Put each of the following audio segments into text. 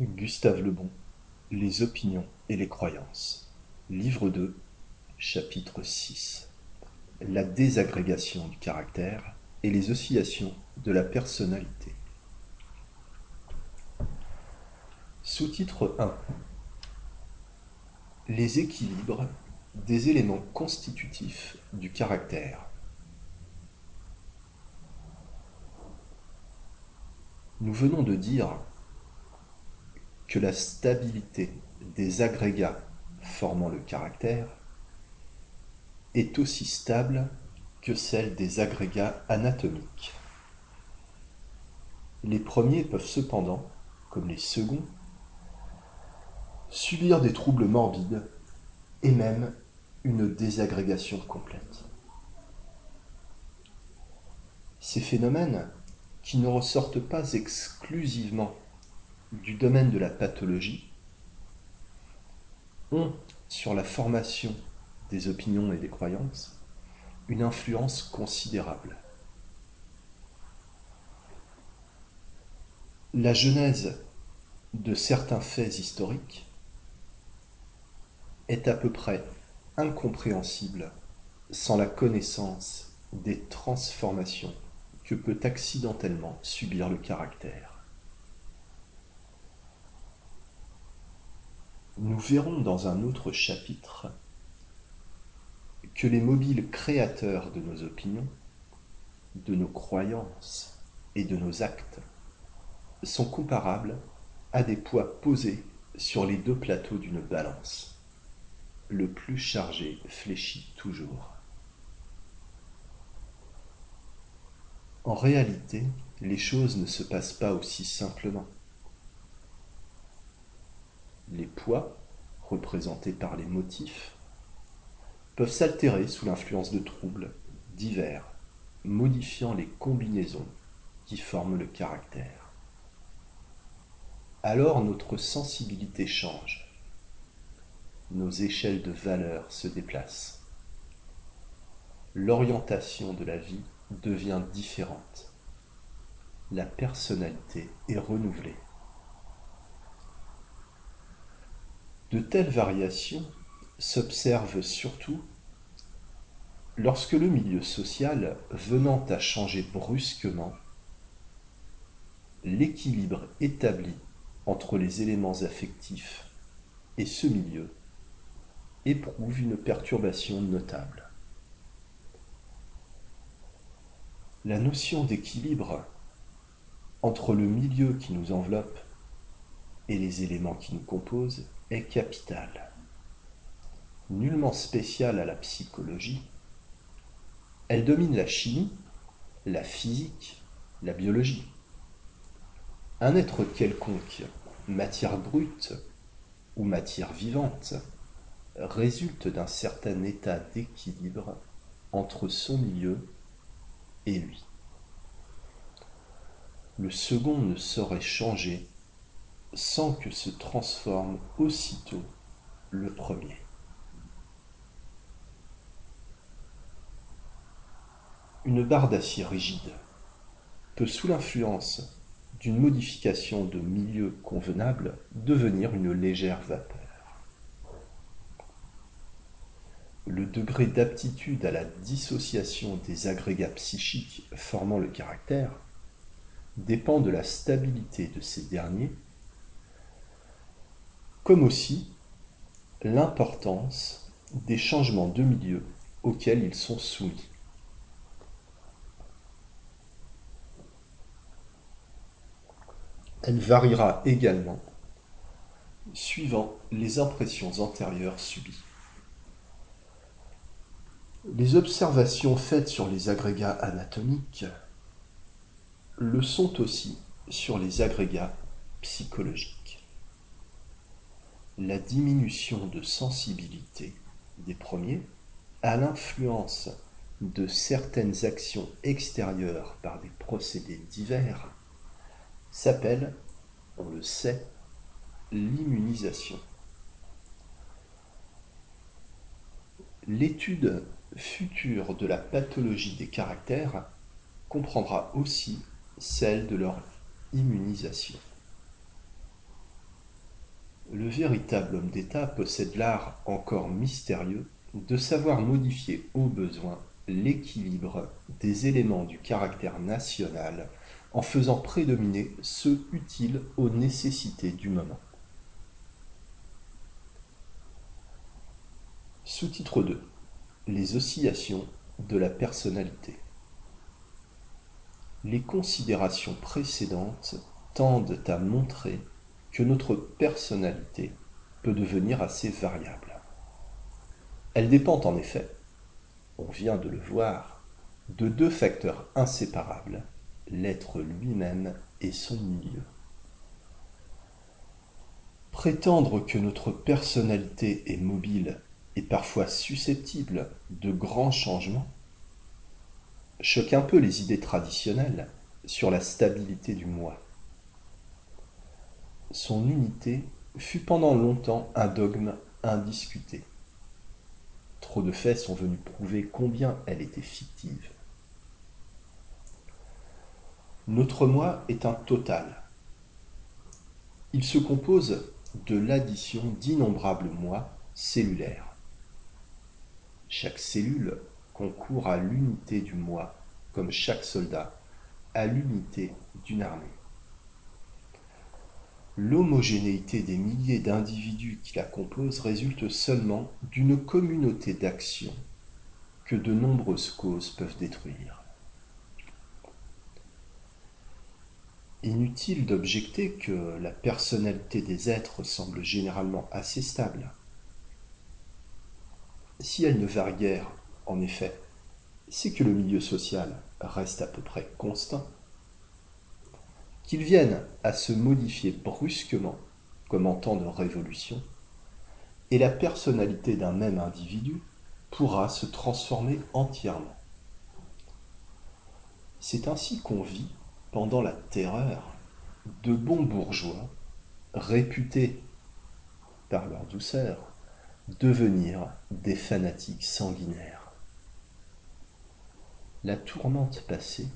Gustave Le Bon, Les opinions et les croyances. Livre 2, chapitre 6. La désagrégation du caractère et les oscillations de la personnalité. Sous-titre 1. Les équilibres des éléments constitutifs du caractère. Nous venons de dire que la stabilité des agrégats formant le caractère est aussi stable que celle des agrégats anatomiques. Les premiers peuvent cependant, comme les seconds, subir des troubles morbides et même une désagrégation complète. Ces phénomènes, qui ne ressortent pas exclusivement du domaine de la pathologie ont sur la formation des opinions et des croyances une influence considérable. La genèse de certains faits historiques est à peu près incompréhensible sans la connaissance des transformations que peut accidentellement subir le caractère. Nous verrons dans un autre chapitre que les mobiles créateurs de nos opinions, de nos croyances et de nos actes sont comparables à des poids posés sur les deux plateaux d'une balance. Le plus chargé fléchit toujours. En réalité, les choses ne se passent pas aussi simplement. Poids, représentés par les motifs, peuvent s'altérer sous l'influence de troubles divers, modifiant les combinaisons qui forment le caractère. Alors notre sensibilité change, nos échelles de valeur se déplacent, l'orientation de la vie devient différente, la personnalité est renouvelée. De telles variations s'observent surtout lorsque le milieu social venant à changer brusquement, l'équilibre établi entre les éléments affectifs et ce milieu éprouve une perturbation notable. La notion d'équilibre entre le milieu qui nous enveloppe et les éléments qui nous composent est capitale. Nullement spéciale à la psychologie, elle domine la chimie, la physique, la biologie. Un être quelconque, matière brute ou matière vivante, résulte d'un certain état d'équilibre entre son milieu et lui. Le second ne saurait changer sans que se transforme aussitôt le premier. Une barre d'acier rigide peut, sous l'influence d'une modification de milieu convenable, devenir une légère vapeur. Le degré d'aptitude à la dissociation des agrégats psychiques formant le caractère dépend de la stabilité de ces derniers comme aussi l'importance des changements de milieu auxquels ils sont soumis. Elle variera également suivant les impressions antérieures subies. Les observations faites sur les agrégats anatomiques le sont aussi sur les agrégats psychologiques la diminution de sensibilité des premiers à l'influence de certaines actions extérieures par des procédés divers s'appelle, on le sait, l'immunisation. L'étude future de la pathologie des caractères comprendra aussi celle de leur immunisation. Le véritable homme d'État possède l'art encore mystérieux de savoir modifier au besoin l'équilibre des éléments du caractère national en faisant prédominer ceux utiles aux nécessités du moment. Sous-titre 2 Les oscillations de la personnalité. Les considérations précédentes tendent à montrer que notre personnalité peut devenir assez variable. Elle dépend en effet, on vient de le voir, de deux facteurs inséparables, l'être lui-même et son milieu. Prétendre que notre personnalité est mobile et parfois susceptible de grands changements choque un peu les idées traditionnelles sur la stabilité du moi. Son unité fut pendant longtemps un dogme indiscuté. Trop de faits sont venus prouver combien elle était fictive. Notre moi est un total. Il se compose de l'addition d'innombrables moi cellulaires. Chaque cellule concourt à l'unité du moi, comme chaque soldat à l'unité d'une armée. L'homogénéité des milliers d'individus qui la composent résulte seulement d'une communauté d'actions que de nombreuses causes peuvent détruire. Inutile d'objecter que la personnalité des êtres semble généralement assez stable. Si elle ne varie guère, en effet, c'est que le milieu social reste à peu près constant. Qu'ils viennent à se modifier brusquement, comme en temps de révolution, et la personnalité d'un même individu pourra se transformer entièrement. C'est ainsi qu'on vit, pendant la terreur, de bons bourgeois, réputés par leur douceur, devenir des fanatiques sanguinaires. La tourmente passée,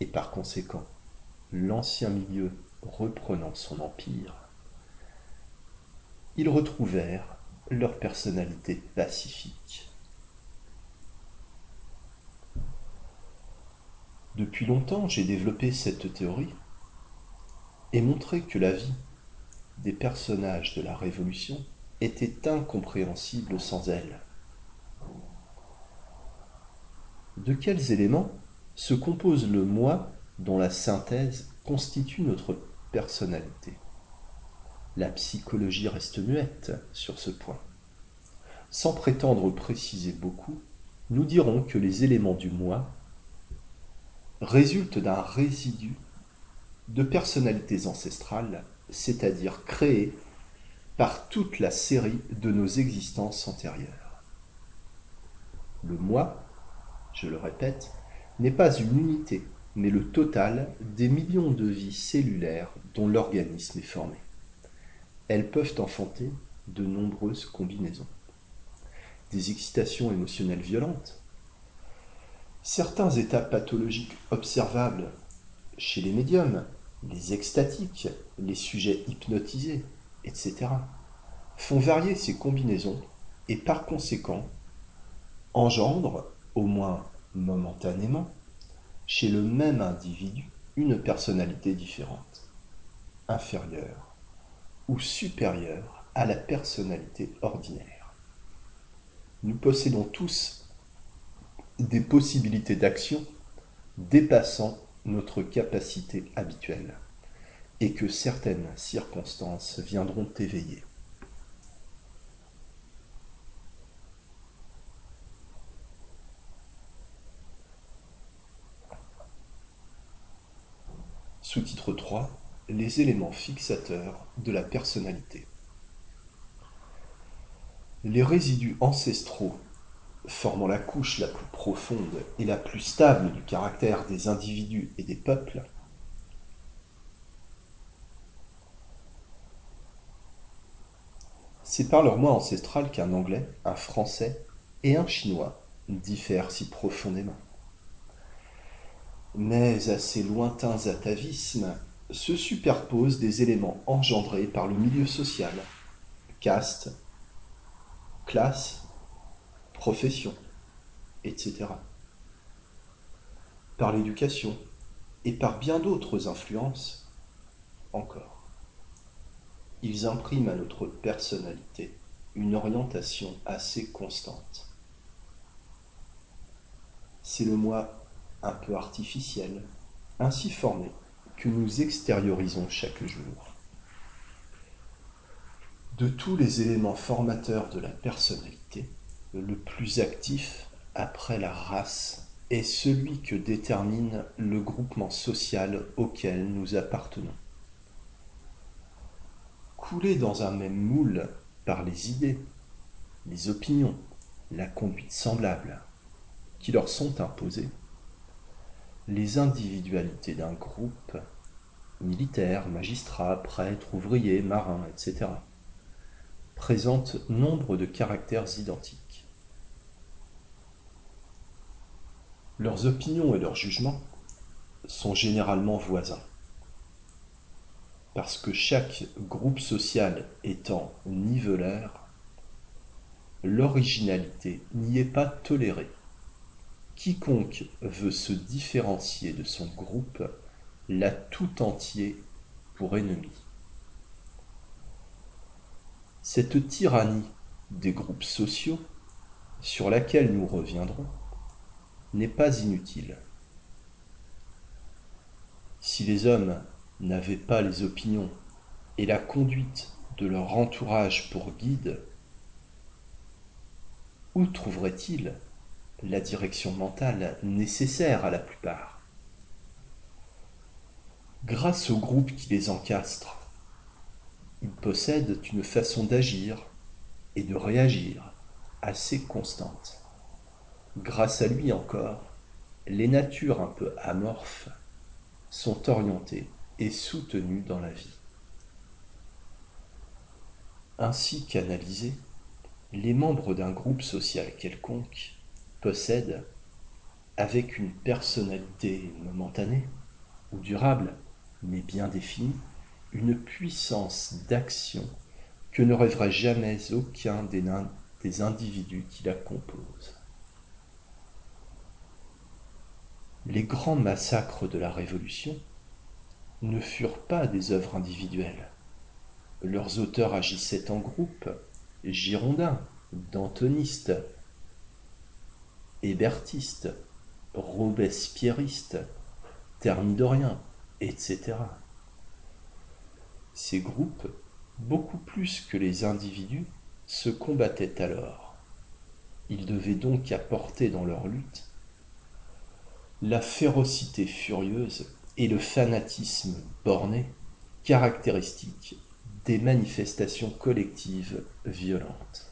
et par conséquent l'ancien milieu reprenant son empire, ils retrouvèrent leur personnalité pacifique. Depuis longtemps, j'ai développé cette théorie et montré que la vie des personnages de la Révolution était incompréhensible sans elle. De quels éléments se compose le moi dont la synthèse constitue notre personnalité La psychologie reste muette sur ce point. Sans prétendre préciser beaucoup, nous dirons que les éléments du moi résultent d'un résidu de personnalités ancestrales, c'est-à-dire créées par toute la série de nos existences antérieures. Le moi, je le répète, n'est pas une unité, mais le total des millions de vies cellulaires dont l'organisme est formé. Elles peuvent enfanter de nombreuses combinaisons. Des excitations émotionnelles violentes, certains états pathologiques observables chez les médiums, les extatiques, les sujets hypnotisés, etc., font varier ces combinaisons et par conséquent engendrent, au moins momentanément, chez le même individu une personnalité différente, inférieure ou supérieure à la personnalité ordinaire. Nous possédons tous des possibilités d'action dépassant notre capacité habituelle et que certaines circonstances viendront éveiller. Sous-titre 3 Les éléments fixateurs de la personnalité. Les résidus ancestraux formant la couche la plus profonde et la plus stable du caractère des individus et des peuples C'est par leur moi ancestral qu'un Anglais, un Français et un Chinois diffèrent si profondément. Mais à ces lointains atavismes se superposent des éléments engendrés par le milieu social, caste, classe, profession, etc. Par l'éducation et par bien d'autres influences encore. Ils impriment à notre personnalité une orientation assez constante. C'est le moi un peu artificiel, ainsi formé, que nous extériorisons chaque jour. De tous les éléments formateurs de la personnalité, le plus actif, après la race, est celui que détermine le groupement social auquel nous appartenons. Coulés dans un même moule par les idées, les opinions, la conduite semblable qui leur sont imposées, les individualités d'un groupe, militaires, magistrats, prêtres, ouvriers, marins, etc., présentent nombre de caractères identiques. Leurs opinions et leurs jugements sont généralement voisins, parce que chaque groupe social étant niveleur, l'originalité n'y est pas tolérée. Quiconque veut se différencier de son groupe l'a tout entier pour ennemi. Cette tyrannie des groupes sociaux, sur laquelle nous reviendrons, n'est pas inutile. Si les hommes n'avaient pas les opinions et la conduite de leur entourage pour guide, où trouveraient-ils la direction mentale nécessaire à la plupart. Grâce au groupe qui les encastre, ils possèdent une façon d'agir et de réagir assez constante. Grâce à lui encore, les natures un peu amorphes sont orientées et soutenues dans la vie. Ainsi qu'analysés, les membres d'un groupe social quelconque possède, avec une personnalité momentanée ou durable, mais bien définie, une puissance d'action que ne rêverait jamais aucun des, des individus qui la composent. Les grands massacres de la Révolution ne furent pas des œuvres individuelles. Leurs auteurs agissaient en groupe, girondins, dantonistes, hébertiste, robespierriste, thermidorien, etc. Ces groupes, beaucoup plus que les individus, se combattaient alors. Ils devaient donc apporter dans leur lutte la férocité furieuse et le fanatisme borné caractéristiques des manifestations collectives violentes.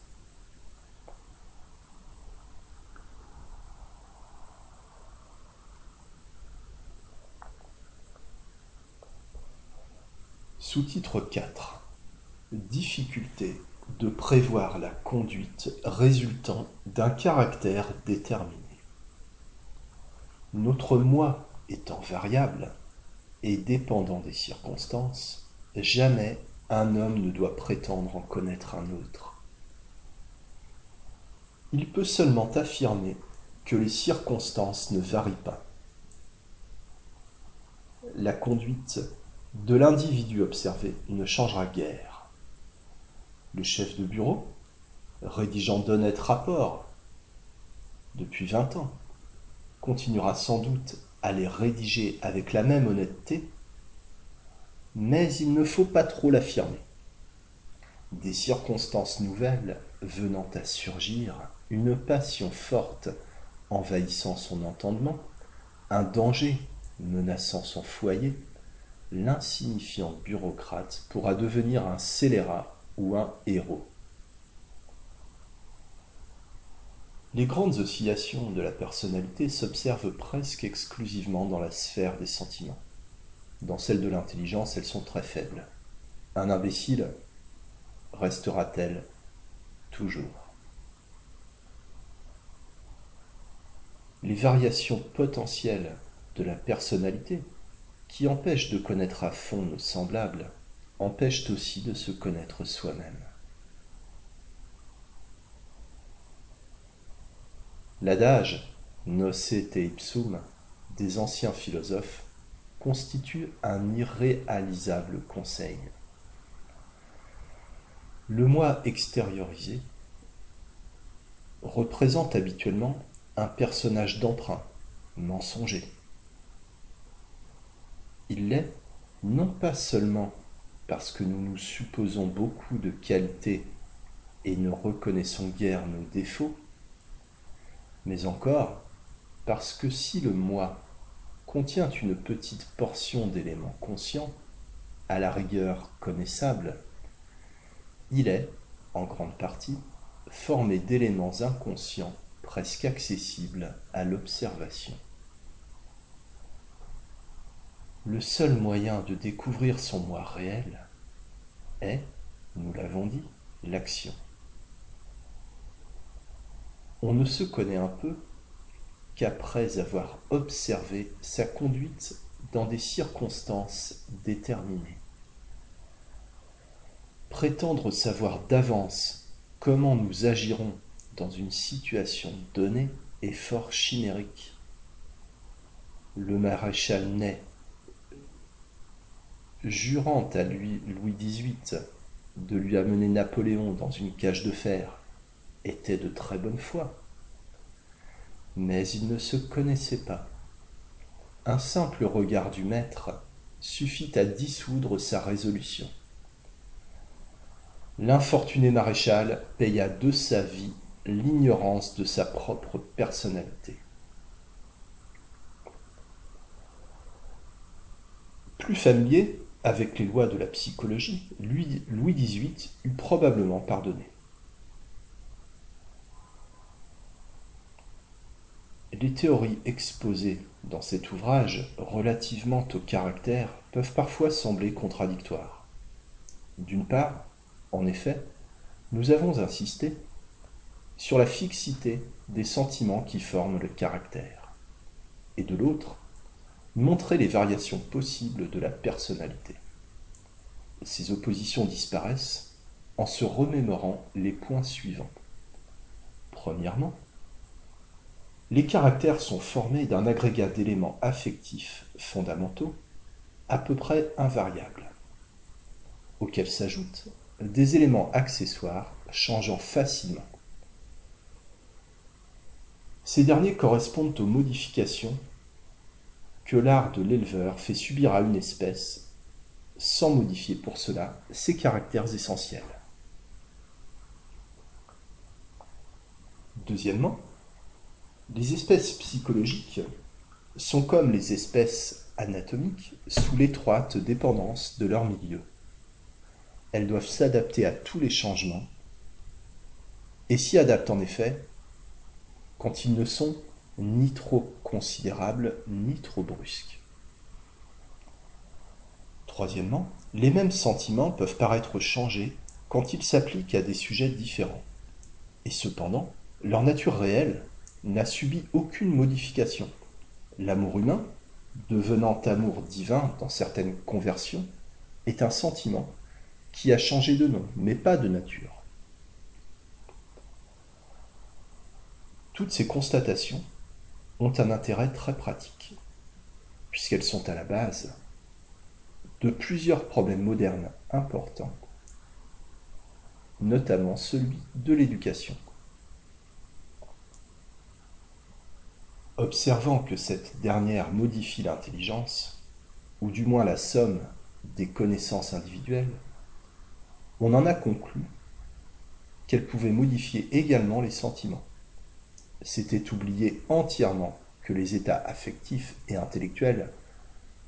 Sous-titre 4 Difficulté de prévoir la conduite résultant d'un caractère déterminé. Notre moi étant variable et dépendant des circonstances, jamais un homme ne doit prétendre en connaître un autre. Il peut seulement affirmer que les circonstances ne varient pas. La conduite de l'individu observé ne changera guère. Le chef de bureau, rédigeant d'honnêtes rapports depuis vingt ans, continuera sans doute à les rédiger avec la même honnêteté, mais il ne faut pas trop l'affirmer. Des circonstances nouvelles venant à surgir, une passion forte envahissant son entendement, un danger menaçant son foyer, l'insignifiant bureaucrate pourra devenir un scélérat ou un héros. Les grandes oscillations de la personnalité s'observent presque exclusivement dans la sphère des sentiments. Dans celle de l'intelligence, elles sont très faibles. Un imbécile restera-t-elle toujours? Les variations potentielles de la personnalité qui empêchent de connaître à fond nos semblables, empêchent aussi de se connaître soi-même. L'adage nocete ipsum des anciens philosophes constitue un irréalisable conseil. Le moi extériorisé représente habituellement un personnage d'emprunt, mensonger. Il l'est non pas seulement parce que nous nous supposons beaucoup de qualités et ne reconnaissons guère nos défauts, mais encore parce que si le moi contient une petite portion d'éléments conscients, à la rigueur connaissables, il est, en grande partie, formé d'éléments inconscients presque accessibles à l'observation. Le seul moyen de découvrir son moi réel est, nous l'avons dit, l'action. On ne se connaît un peu qu'après avoir observé sa conduite dans des circonstances déterminées. Prétendre savoir d'avance comment nous agirons dans une situation donnée est fort chimérique. Le maréchal Ney, jurant à lui, Louis XVIII de lui amener Napoléon dans une cage de fer, était de très bonne foi. Mais il ne se connaissait pas. Un simple regard du maître suffit à dissoudre sa résolution l'infortuné maréchal paya de sa vie l'ignorance de sa propre personnalité. Plus familier avec les lois de la psychologie, Louis XVIII eût probablement pardonné. Les théories exposées dans cet ouvrage relativement au caractère peuvent parfois sembler contradictoires. D'une part, en effet, nous avons insisté sur la fixité des sentiments qui forment le caractère, et de l'autre, montré les variations possibles de la personnalité. Ces oppositions disparaissent en se remémorant les points suivants. Premièrement, les caractères sont formés d'un agrégat d'éléments affectifs fondamentaux à peu près invariables, auxquels s'ajoutent des éléments accessoires changeant facilement. Ces derniers correspondent aux modifications que l'art de l'éleveur fait subir à une espèce sans modifier pour cela ses caractères essentiels. Deuxièmement, les espèces psychologiques sont comme les espèces anatomiques sous l'étroite dépendance de leur milieu elles doivent s'adapter à tous les changements et s'y adaptent en effet quand ils ne sont ni trop considérables ni trop brusques. Troisièmement, les mêmes sentiments peuvent paraître changés quand ils s'appliquent à des sujets différents. Et cependant, leur nature réelle n'a subi aucune modification. L'amour humain, devenant amour divin dans certaines conversions, est un sentiment qui a changé de nom, mais pas de nature. Toutes ces constatations ont un intérêt très pratique, puisqu'elles sont à la base de plusieurs problèmes modernes importants, notamment celui de l'éducation. Observant que cette dernière modifie l'intelligence, ou du moins la somme des connaissances individuelles, on en a conclu qu'elle pouvait modifier également les sentiments. C'était oublier entièrement que les états affectifs et intellectuels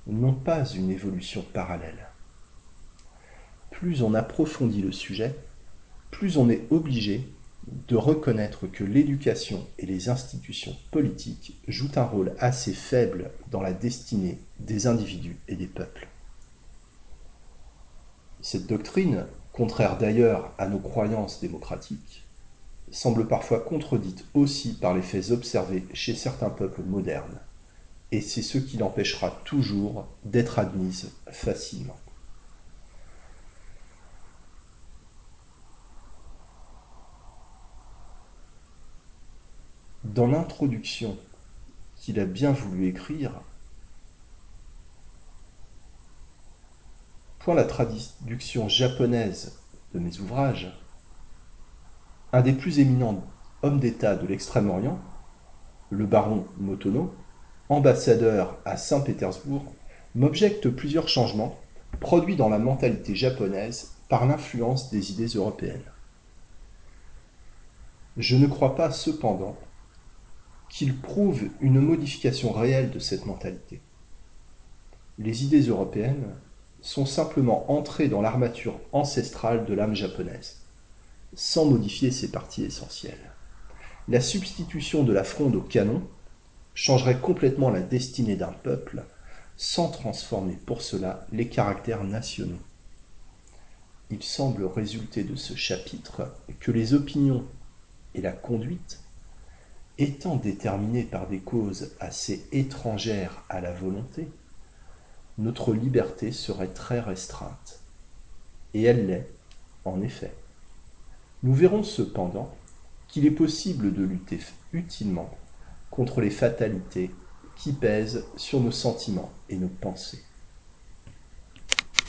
n'ont pas une évolution parallèle. Plus on approfondit le sujet, plus on est obligé de reconnaître que l'éducation et les institutions politiques jouent un rôle assez faible dans la destinée des individus et des peuples. Cette doctrine contraire d'ailleurs à nos croyances démocratiques, semble parfois contredite aussi par les faits observés chez certains peuples modernes, et c'est ce qui l'empêchera toujours d'être admise facilement. Dans l'introduction qu'il a bien voulu écrire, point la traduction japonaise de mes ouvrages, un des plus éminents hommes d'État de l'Extrême-Orient, le baron Motono, ambassadeur à Saint-Pétersbourg, m'objecte plusieurs changements produits dans la mentalité japonaise par l'influence des idées européennes. Je ne crois pas cependant qu'il prouve une modification réelle de cette mentalité. Les idées européennes sont simplement entrées dans l'armature ancestrale de l'âme japonaise, sans modifier ses parties essentielles. La substitution de la fronde au canon changerait complètement la destinée d'un peuple sans transformer pour cela les caractères nationaux. Il semble résulter de ce chapitre que les opinions et la conduite, étant déterminées par des causes assez étrangères à la volonté, notre liberté serait très restreinte. Et elle l'est, en effet. Nous verrons cependant qu'il est possible de lutter utilement contre les fatalités qui pèsent sur nos sentiments et nos pensées.